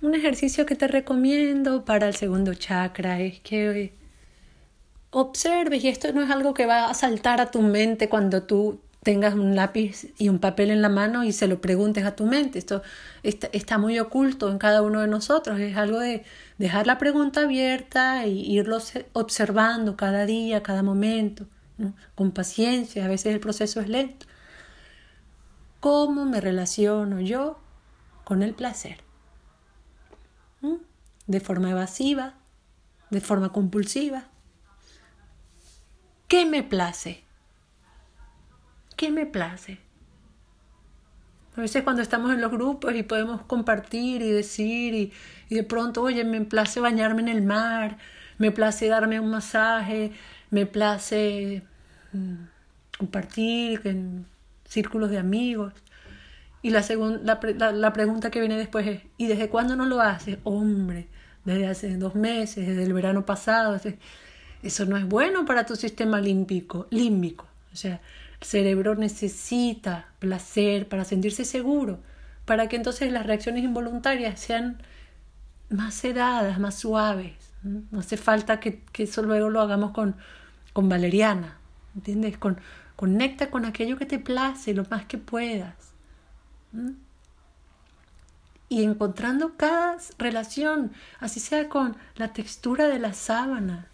un ejercicio que te recomiendo para el segundo chakra es que observes, y esto no es algo que va a saltar a tu mente cuando tú tengas un lápiz y un papel en la mano y se lo preguntes a tu mente. Esto está, muy oculto en cada uno de nosotros. Es algo de dejar la pregunta abierta e irlo observando cada día, cada momento, con paciencia. A veces el proceso es lento. ¿Cómo me relaciono yo con el placer? De forma evasiva, de forma compulsiva. ¿Qué me place? ¿Qué me place? A veces cuando estamos en los grupos y podemos compartir y decir y, y de pronto, oye, me place bañarme en el mar, me place darme un masaje, me place mm, compartir en círculos de amigos. Y la, la, la, pregunta que viene después es, ¿y desde cuándo no lo haces? Hombre, desde hace dos meses, desde el verano pasado. Eso no es bueno para tu sistema límbico. límbico. O sea, el cerebro necesita placer para sentirse seguro, para que entonces las reacciones involuntarias sean más sedadas, más suaves. No hace falta que, que eso luego lo hagamos con, con valeriana. ¿Entiendes? Con, conecta con aquello que te place lo más que puedas. Y encontrando cada relación, así sea con la textura de la sábana,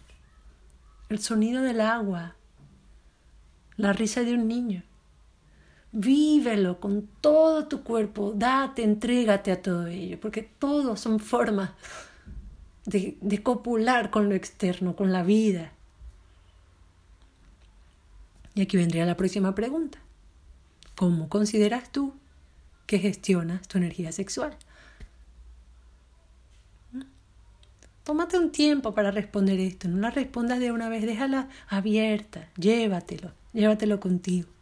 el sonido del agua, la risa de un niño. Vívelo con todo tu cuerpo, date, entrégate a todo ello, porque todos son formas de, de copular con lo externo, con la vida. Y aquí vendría la próxima pregunta. ¿Cómo consideras tú que gestionas tu energía sexual. Tómate un tiempo para responder esto, no la respondas de una vez, déjala abierta, llévatelo, llévatelo contigo.